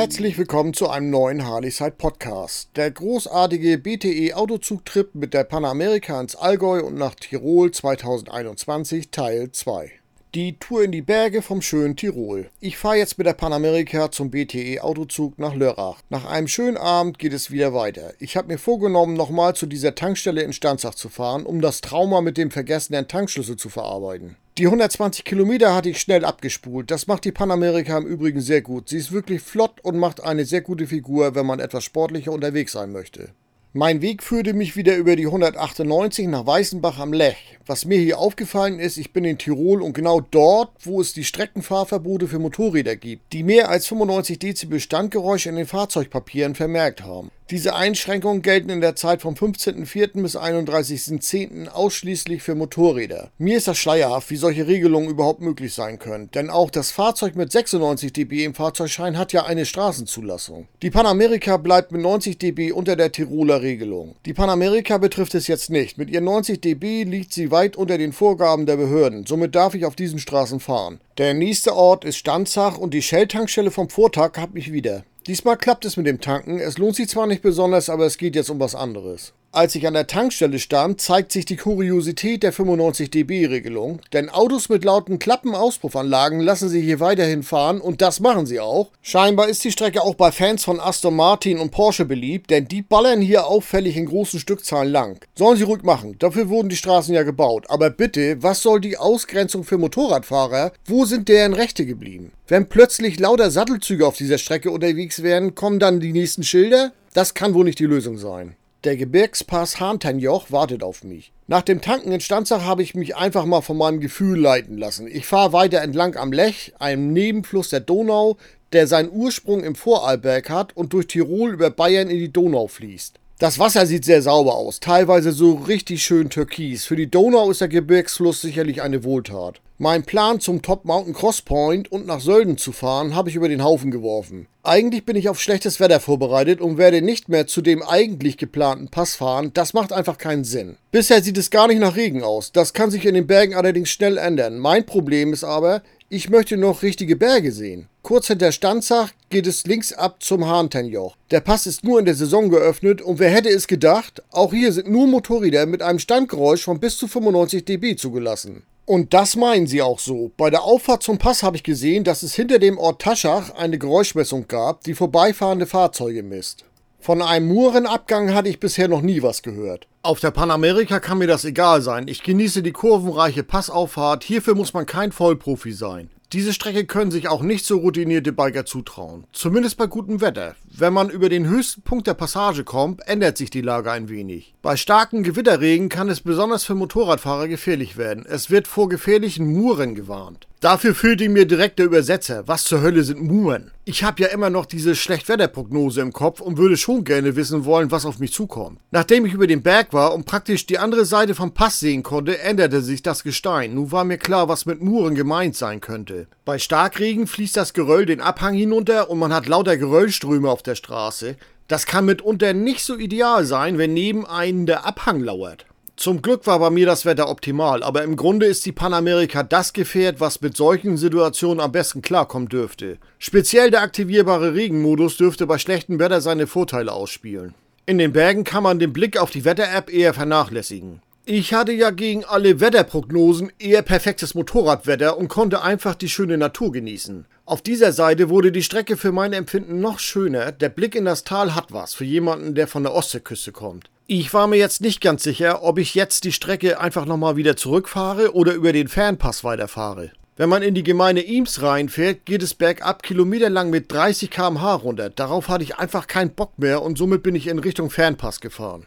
Herzlich willkommen zu einem neuen Harleyside Podcast. Der großartige BTE Autozugtrip mit der Panamerika ins Allgäu und nach Tirol 2021 Teil 2. Die Tour in die Berge vom schönen Tirol. Ich fahre jetzt mit der Panamerika zum BTE Autozug nach Lörrach. Nach einem schönen Abend geht es wieder weiter. Ich habe mir vorgenommen, nochmal zu dieser Tankstelle in Stanzach zu fahren, um das Trauma mit dem vergessenen Tankschlüssel zu verarbeiten. Die 120 Kilometer hatte ich schnell abgespult. Das macht die Panamerika im Übrigen sehr gut. Sie ist wirklich flott und macht eine sehr gute Figur, wenn man etwas sportlicher unterwegs sein möchte. Mein Weg führte mich wieder über die 198 nach Weißenbach am Lech. Was mir hier aufgefallen ist, ich bin in Tirol und genau dort, wo es die Streckenfahrverbote für Motorräder gibt, die mehr als 95 Dezibel Standgeräusche in den Fahrzeugpapieren vermerkt haben. Diese Einschränkungen gelten in der Zeit vom 15.04. bis 31.10. ausschließlich für Motorräder. Mir ist das schleierhaft, wie solche Regelungen überhaupt möglich sein können, denn auch das Fahrzeug mit 96 dB im Fahrzeugschein hat ja eine Straßenzulassung. Die Panamerika bleibt mit 90 dB unter der Tiroler Regelung. Die Panamerika betrifft es jetzt nicht. Mit ihren 90 dB liegt sie weit unter den Vorgaben der Behörden. Somit darf ich auf diesen Straßen fahren. Der nächste Ort ist Stanzach und die Shell-Tankstelle vom Vortag hat mich wieder. Diesmal klappt es mit dem Tanken. Es lohnt sich zwar nicht besonders, aber es geht jetzt um was anderes. Als ich an der Tankstelle stand, zeigt sich die Kuriosität der 95 dB-Regelung, denn Autos mit lauten Klappenauspuffanlagen lassen sie hier weiterhin fahren und das machen sie auch. Scheinbar ist die Strecke auch bei Fans von Aston Martin und Porsche beliebt, denn die ballern hier auffällig in großen Stückzahlen lang. Sollen sie ruhig machen, dafür wurden die Straßen ja gebaut. Aber bitte, was soll die Ausgrenzung für Motorradfahrer? Wo sind deren Rechte geblieben? Wenn plötzlich lauter Sattelzüge auf dieser Strecke unterwegs wären, kommen dann die nächsten Schilder? Das kann wohl nicht die Lösung sein. Der Gebirgspass Hahntenjoch wartet auf mich. Nach dem Tanken in Stanzach habe ich mich einfach mal von meinem Gefühl leiten lassen. Ich fahre weiter entlang am Lech, einem Nebenfluss der Donau, der seinen Ursprung im Vorarlberg hat und durch Tirol über Bayern in die Donau fließt. Das Wasser sieht sehr sauber aus, teilweise so richtig schön türkis. Für die Donau ist der Gebirgsfluss sicherlich eine Wohltat. Mein Plan zum Top Mountain Cross Point und nach Sölden zu fahren, habe ich über den Haufen geworfen. Eigentlich bin ich auf schlechtes Wetter vorbereitet und werde nicht mehr zu dem eigentlich geplanten Pass fahren. Das macht einfach keinen Sinn. Bisher sieht es gar nicht nach Regen aus. Das kann sich in den Bergen allerdings schnell ändern. Mein Problem ist aber, ich möchte noch richtige Berge sehen. Kurz hinter Stanzach geht es links ab zum Hahntenjoch. Der Pass ist nur in der Saison geöffnet und wer hätte es gedacht, auch hier sind nur Motorräder mit einem Standgeräusch von bis zu 95 dB zugelassen. Und das meinen sie auch so. Bei der Auffahrt zum Pass habe ich gesehen, dass es hinter dem Ort Taschach eine Geräuschmessung gab, die vorbeifahrende Fahrzeuge misst. Von einem Murenabgang hatte ich bisher noch nie was gehört. Auf der Panamerika kann mir das egal sein. Ich genieße die kurvenreiche Passauffahrt. Hierfür muss man kein Vollprofi sein. Diese Strecke können sich auch nicht so routinierte Biker zutrauen. Zumindest bei gutem Wetter. Wenn man über den höchsten Punkt der Passage kommt, ändert sich die Lage ein wenig. Bei starken Gewitterregen kann es besonders für Motorradfahrer gefährlich werden. Es wird vor gefährlichen Muren gewarnt. Dafür fehlte mir direkt der Übersetzer. Was zur Hölle sind Muren? Ich habe ja immer noch diese Schlechtwetterprognose im Kopf und würde schon gerne wissen wollen, was auf mich zukommt. Nachdem ich über den Berg war und praktisch die andere Seite vom Pass sehen konnte, änderte sich das Gestein. Nun war mir klar, was mit Muren gemeint sein könnte. Bei Starkregen fließt das Geröll den Abhang hinunter und man hat lauter Geröllströme auf der Straße. Das kann mitunter nicht so ideal sein, wenn neben einem der Abhang lauert. Zum Glück war bei mir das Wetter optimal, aber im Grunde ist die Panamerika das Gefährt, was mit solchen Situationen am besten klarkommen dürfte. Speziell der aktivierbare Regenmodus dürfte bei schlechtem Wetter seine Vorteile ausspielen. In den Bergen kann man den Blick auf die Wetter-App eher vernachlässigen. Ich hatte ja gegen alle Wetterprognosen eher perfektes Motorradwetter und konnte einfach die schöne Natur genießen. Auf dieser Seite wurde die Strecke für mein Empfinden noch schöner. Der Blick in das Tal hat was für jemanden, der von der Ostseeküste kommt. Ich war mir jetzt nicht ganz sicher, ob ich jetzt die Strecke einfach nochmal wieder zurückfahre oder über den Fernpass weiterfahre. Wenn man in die Gemeinde Eames reinfährt, geht es bergab kilometerlang mit 30 km/h runter. Darauf hatte ich einfach keinen Bock mehr und somit bin ich in Richtung Fernpass gefahren.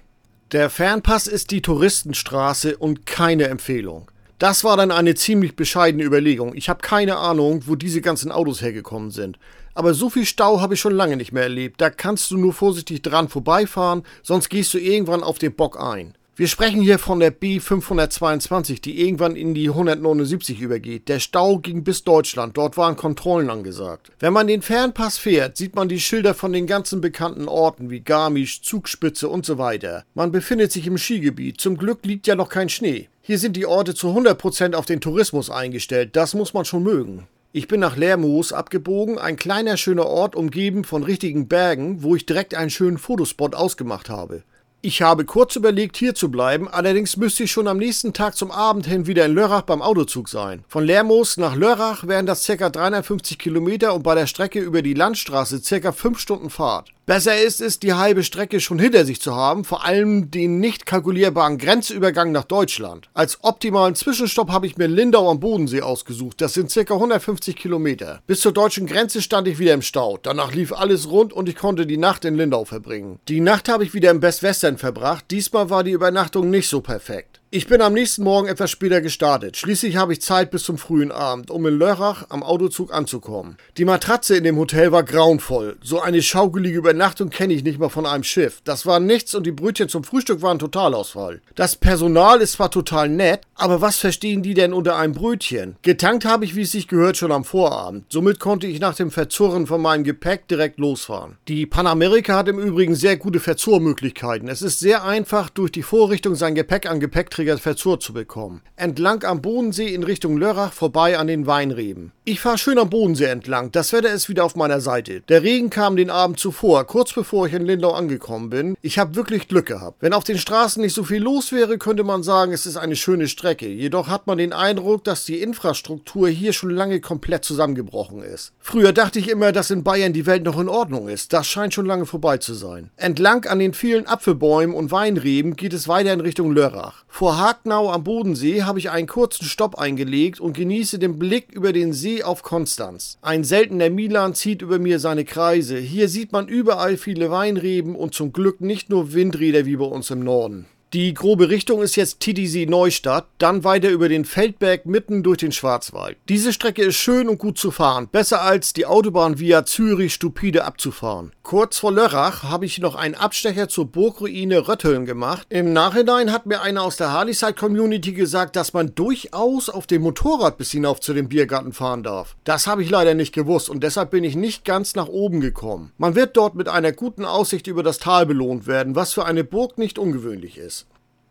Der Fernpass ist die Touristenstraße und keine Empfehlung. Das war dann eine ziemlich bescheidene Überlegung. Ich habe keine Ahnung, wo diese ganzen Autos hergekommen sind. Aber so viel Stau habe ich schon lange nicht mehr erlebt. Da kannst du nur vorsichtig dran vorbeifahren, sonst gehst du irgendwann auf den Bock ein. Wir sprechen hier von der B522, die irgendwann in die 179 übergeht. Der Stau ging bis Deutschland, dort waren Kontrollen angesagt. Wenn man den Fernpass fährt, sieht man die Schilder von den ganzen bekannten Orten wie Garmisch, Zugspitze und so weiter. Man befindet sich im Skigebiet, zum Glück liegt ja noch kein Schnee. Hier sind die Orte zu 100% auf den Tourismus eingestellt, das muss man schon mögen. Ich bin nach Lermoos abgebogen, ein kleiner schöner Ort umgeben von richtigen Bergen, wo ich direkt einen schönen Fotospot ausgemacht habe. Ich habe kurz überlegt, hier zu bleiben, allerdings müsste ich schon am nächsten Tag zum Abend hin wieder in Lörrach beim Autozug sein. Von Lermoos nach Lörrach wären das ca. 350 Kilometer und bei der Strecke über die Landstraße ca. 5 Stunden Fahrt. Besser ist es, die halbe Strecke schon hinter sich zu haben, vor allem den nicht kalkulierbaren Grenzübergang nach Deutschland. Als optimalen Zwischenstopp habe ich mir Lindau am Bodensee ausgesucht. Das sind ca. 150 Kilometer. Bis zur deutschen Grenze stand ich wieder im Stau. Danach lief alles rund und ich konnte die Nacht in Lindau verbringen. Die Nacht habe ich wieder im Best Western verbracht. Diesmal war die Übernachtung nicht so perfekt. Ich bin am nächsten Morgen etwas später gestartet. Schließlich habe ich Zeit bis zum frühen Abend, um in Lörrach am Autozug anzukommen. Die Matratze in dem Hotel war grauenvoll. So eine schaukelige Übernachtung kenne ich nicht mal von einem Schiff. Das war nichts und die Brötchen zum Frühstück waren Totalausfall. Das Personal ist zwar total nett, aber was verstehen die denn unter einem Brötchen? Getankt habe ich, wie es sich gehört, schon am Vorabend. Somit konnte ich nach dem Verzurren von meinem Gepäck direkt losfahren. Die Panamerika hat im Übrigen sehr gute Verzurrmöglichkeiten. Es ist sehr einfach, durch die Vorrichtung sein Gepäck an Gepäckträger Träger verzurrt zu bekommen. Entlang am Bodensee in Richtung Lörrach vorbei an den Weinreben. Ich fahre schön am Bodensee entlang. Das Wetter ist wieder auf meiner Seite. Der Regen kam den Abend zuvor, kurz bevor ich in Lindau angekommen bin. Ich habe wirklich Glück gehabt. Wenn auf den Straßen nicht so viel los wäre, könnte man sagen, es ist eine schöne Strecke. Jedoch hat man den Eindruck, dass die Infrastruktur hier schon lange komplett zusammengebrochen ist. Früher dachte ich immer, dass in Bayern die Welt noch in Ordnung ist. Das scheint schon lange vorbei zu sein. Entlang an den vielen Apfelbäumen und Weinreben geht es weiter in Richtung Lörrach. Vor Hagnau am Bodensee habe ich einen kurzen Stopp eingelegt und genieße den Blick über den See auf Konstanz. Ein seltener Milan zieht über mir seine Kreise. Hier sieht man überall viele Weinreben und zum Glück nicht nur Windräder wie bei uns im Norden. Die grobe Richtung ist jetzt Titisee Neustadt, dann weiter über den Feldberg mitten durch den Schwarzwald. Diese Strecke ist schön und gut zu fahren, besser als die Autobahn via Zürich stupide abzufahren. Kurz vor Lörrach habe ich noch einen Abstecher zur Burgruine Rötteln gemacht. Im Nachhinein hat mir einer aus der Harleyside Community gesagt, dass man durchaus auf dem Motorrad bis hinauf zu dem Biergarten fahren darf. Das habe ich leider nicht gewusst und deshalb bin ich nicht ganz nach oben gekommen. Man wird dort mit einer guten Aussicht über das Tal belohnt werden, was für eine Burg nicht ungewöhnlich ist.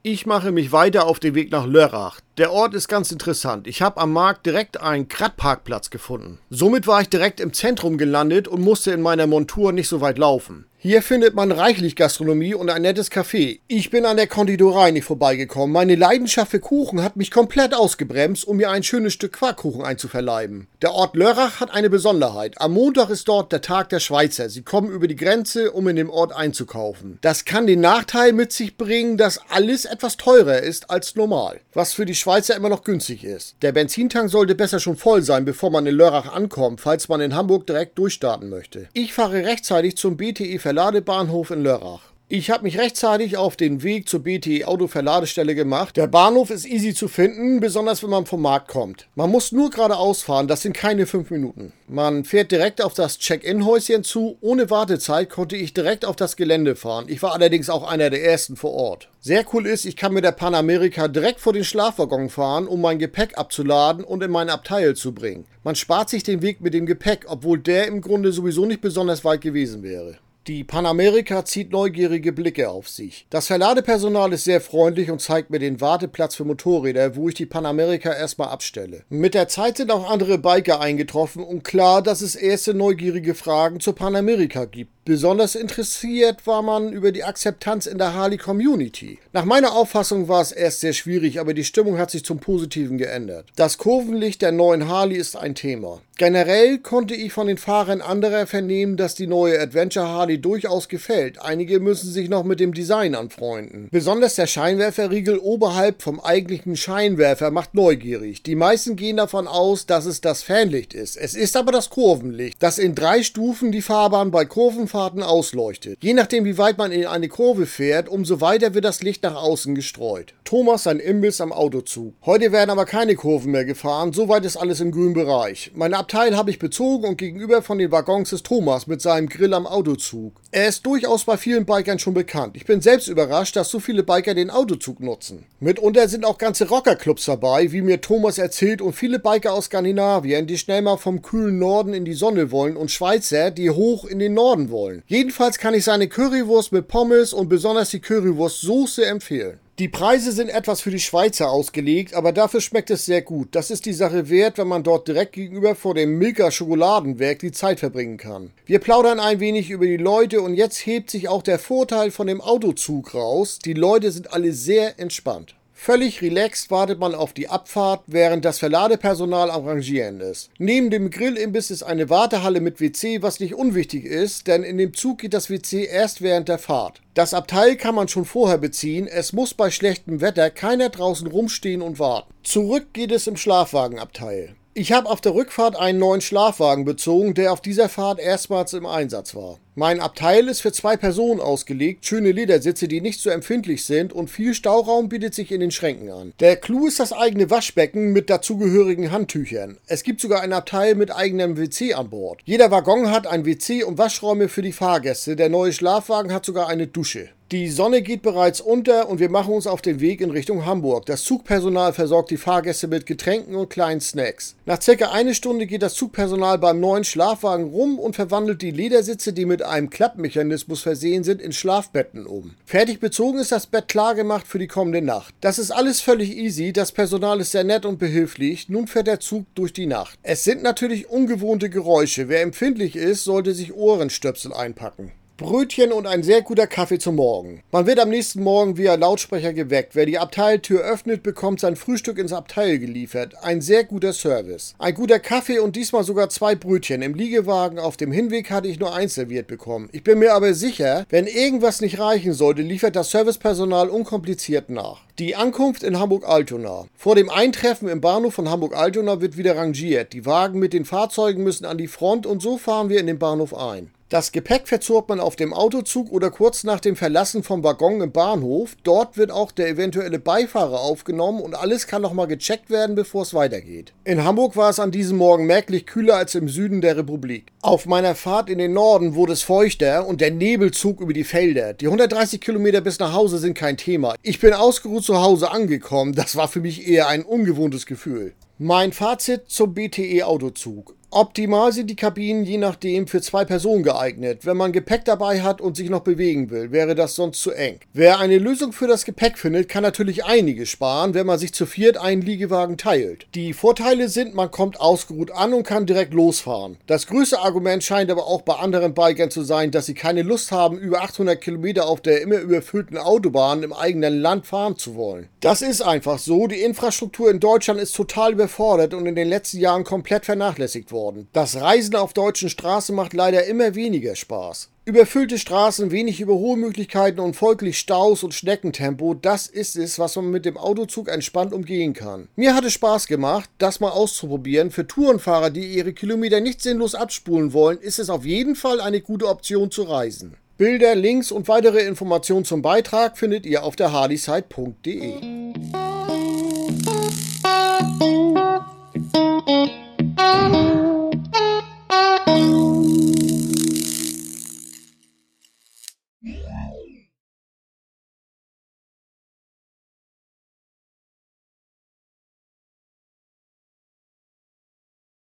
Ich mache mich weiter auf den Weg nach Lörrach. Der Ort ist ganz interessant. Ich habe am Markt direkt einen Krattparkplatz gefunden. Somit war ich direkt im Zentrum gelandet und musste in meiner Montur nicht so weit laufen. Hier findet man reichlich Gastronomie und ein nettes Café. Ich bin an der Konditorei nicht vorbeigekommen. Meine Leidenschaft für Kuchen hat mich komplett ausgebremst, um mir ein schönes Stück Quarkkuchen einzuverleiben. Der Ort Lörrach hat eine Besonderheit. Am Montag ist dort der Tag der Schweizer. Sie kommen über die Grenze, um in dem Ort einzukaufen. Das kann den Nachteil mit sich bringen, dass alles etwas teurer ist als normal, was für die Schweizer immer noch günstig ist. Der Benzintank sollte besser schon voll sein, bevor man in Lörrach ankommt, falls man in Hamburg direkt durchstarten möchte. Ich fahre rechtzeitig zum BTE Verladebahnhof in Lörrach. Ich habe mich rechtzeitig auf den Weg zur BT Autoverladestelle gemacht. Der Bahnhof ist easy zu finden, besonders wenn man vom Markt kommt. Man muss nur geradeaus fahren, das sind keine fünf Minuten. Man fährt direkt auf das Check-in-Häuschen zu. Ohne Wartezeit konnte ich direkt auf das Gelände fahren. Ich war allerdings auch einer der ersten vor Ort. Sehr cool ist, ich kann mit der Panamerika direkt vor den Schlafwaggon fahren, um mein Gepäck abzuladen und in mein Abteil zu bringen. Man spart sich den Weg mit dem Gepäck, obwohl der im Grunde sowieso nicht besonders weit gewesen wäre. Die Panamerika zieht neugierige Blicke auf sich. Das Verladepersonal ist sehr freundlich und zeigt mir den Warteplatz für Motorräder, wo ich die Panamerika erstmal abstelle. Mit der Zeit sind auch andere Biker eingetroffen und klar, dass es erste neugierige Fragen zur Panamerika gibt. Besonders interessiert war man über die Akzeptanz in der Harley-Community. Nach meiner Auffassung war es erst sehr schwierig, aber die Stimmung hat sich zum Positiven geändert. Das Kurvenlicht der neuen Harley ist ein Thema. Generell konnte ich von den Fahrern anderer vernehmen, dass die neue Adventure Harley durchaus gefällt. Einige müssen sich noch mit dem Design anfreunden. Besonders der Scheinwerferriegel oberhalb vom eigentlichen Scheinwerfer macht neugierig. Die meisten gehen davon aus, dass es das Fanlicht ist. Es ist aber das Kurvenlicht, das in drei Stufen die Fahrbahn bei Kurven Kurvenfahrten ausleuchtet. Je nachdem, wie weit man in eine Kurve fährt, umso weiter wird das Licht nach außen gestreut. Thomas sein Imbiss am Autozug. Heute werden aber keine Kurven mehr gefahren, soweit ist alles im grünen Bereich. Mein Abteil habe ich bezogen und gegenüber von den Waggons ist Thomas mit seinem Grill am Autozug. Er ist durchaus bei vielen Bikern schon bekannt. Ich bin selbst überrascht, dass so viele Biker den Autozug nutzen. Mitunter sind auch ganze Rockerclubs dabei, wie mir Thomas erzählt, und viele Biker aus Skandinavien, die schnell mal vom kühlen Norden in die Sonne wollen und Schweizer, die hoch in den Norden wollen wollen. Jedenfalls kann ich seine Currywurst mit Pommes und besonders die Currywurst Soße empfehlen. Die Preise sind etwas für die Schweizer ausgelegt, aber dafür schmeckt es sehr gut. Das ist die Sache wert, wenn man dort direkt gegenüber vor dem Milka Schokoladenwerk die Zeit verbringen kann. Wir plaudern ein wenig über die Leute und jetzt hebt sich auch der Vorteil von dem Autozug raus. Die Leute sind alle sehr entspannt. Völlig relaxed wartet man auf die Abfahrt, während das Verladepersonal am Rangieren ist. Neben dem Grillimbiss ist eine Wartehalle mit WC, was nicht unwichtig ist, denn in dem Zug geht das WC erst während der Fahrt. Das Abteil kann man schon vorher beziehen, es muss bei schlechtem Wetter keiner draußen rumstehen und warten. Zurück geht es im Schlafwagenabteil. Ich habe auf der Rückfahrt einen neuen Schlafwagen bezogen, der auf dieser Fahrt erstmals im Einsatz war. Mein Abteil ist für zwei Personen ausgelegt, schöne Ledersitze, die nicht so empfindlich sind und viel Stauraum bietet sich in den Schränken an. Der Clou ist das eigene Waschbecken mit dazugehörigen Handtüchern. Es gibt sogar ein Abteil mit eigenem WC an Bord. Jeder Waggon hat ein WC und Waschräume für die Fahrgäste. Der neue Schlafwagen hat sogar eine Dusche. Die Sonne geht bereits unter und wir machen uns auf den Weg in Richtung Hamburg. Das Zugpersonal versorgt die Fahrgäste mit Getränken und kleinen Snacks. Nach circa eine Stunde geht das Zugpersonal beim neuen Schlafwagen rum und verwandelt die Ledersitze, die mit einem Klappmechanismus versehen sind, in Schlafbetten um. Fertig bezogen ist das Bett klargemacht für die kommende Nacht. Das ist alles völlig easy, das Personal ist sehr nett und behilflich. Nun fährt der Zug durch die Nacht. Es sind natürlich ungewohnte Geräusche. Wer empfindlich ist, sollte sich Ohrenstöpsel einpacken. Brötchen und ein sehr guter Kaffee zum Morgen. Man wird am nächsten Morgen via Lautsprecher geweckt. Wer die Abteiltür öffnet, bekommt sein Frühstück ins Abteil geliefert. Ein sehr guter Service. Ein guter Kaffee und diesmal sogar zwei Brötchen. Im Liegewagen auf dem Hinweg hatte ich nur eins serviert bekommen. Ich bin mir aber sicher, wenn irgendwas nicht reichen sollte, liefert das Servicepersonal unkompliziert nach. Die Ankunft in Hamburg-Altona. Vor dem Eintreffen im Bahnhof von Hamburg-Altona wird wieder rangiert. Die Wagen mit den Fahrzeugen müssen an die Front und so fahren wir in den Bahnhof ein. Das Gepäck verzurrt man auf dem Autozug oder kurz nach dem Verlassen vom Waggon im Bahnhof. Dort wird auch der eventuelle Beifahrer aufgenommen und alles kann nochmal gecheckt werden, bevor es weitergeht. In Hamburg war es an diesem Morgen merklich kühler als im Süden der Republik. Auf meiner Fahrt in den Norden wurde es feuchter und der Nebel zog über die Felder. Die 130 Kilometer bis nach Hause sind kein Thema. Ich bin ausgeruht zu Hause angekommen. Das war für mich eher ein ungewohntes Gefühl. Mein Fazit zum BTE-Autozug. Optimal sind die Kabinen je nachdem für zwei Personen geeignet. Wenn man Gepäck dabei hat und sich noch bewegen will, wäre das sonst zu eng. Wer eine Lösung für das Gepäck findet, kann natürlich einiges sparen, wenn man sich zu viert einen Liegewagen teilt. Die Vorteile sind, man kommt ausgeruht an und kann direkt losfahren. Das größte Argument scheint aber auch bei anderen Bikern zu sein, dass sie keine Lust haben, über 800 Kilometer auf der immer überfüllten Autobahn im eigenen Land fahren zu wollen. Das ist einfach so. Die Infrastruktur in Deutschland ist total überfordert und in den letzten Jahren komplett vernachlässigt worden worden. Das Reisen auf deutschen Straßen macht leider immer weniger Spaß. Überfüllte Straßen, wenig Überholmöglichkeiten und folglich Staus und Schneckentempo, das ist es, was man mit dem Autozug entspannt umgehen kann. Mir hat es Spaß gemacht, das mal auszuprobieren. Für Tourenfahrer, die ihre Kilometer nicht sinnlos abspulen wollen, ist es auf jeden Fall eine gute Option zu reisen. Bilder, Links und weitere Informationen zum Beitrag findet ihr auf der hardyside.de.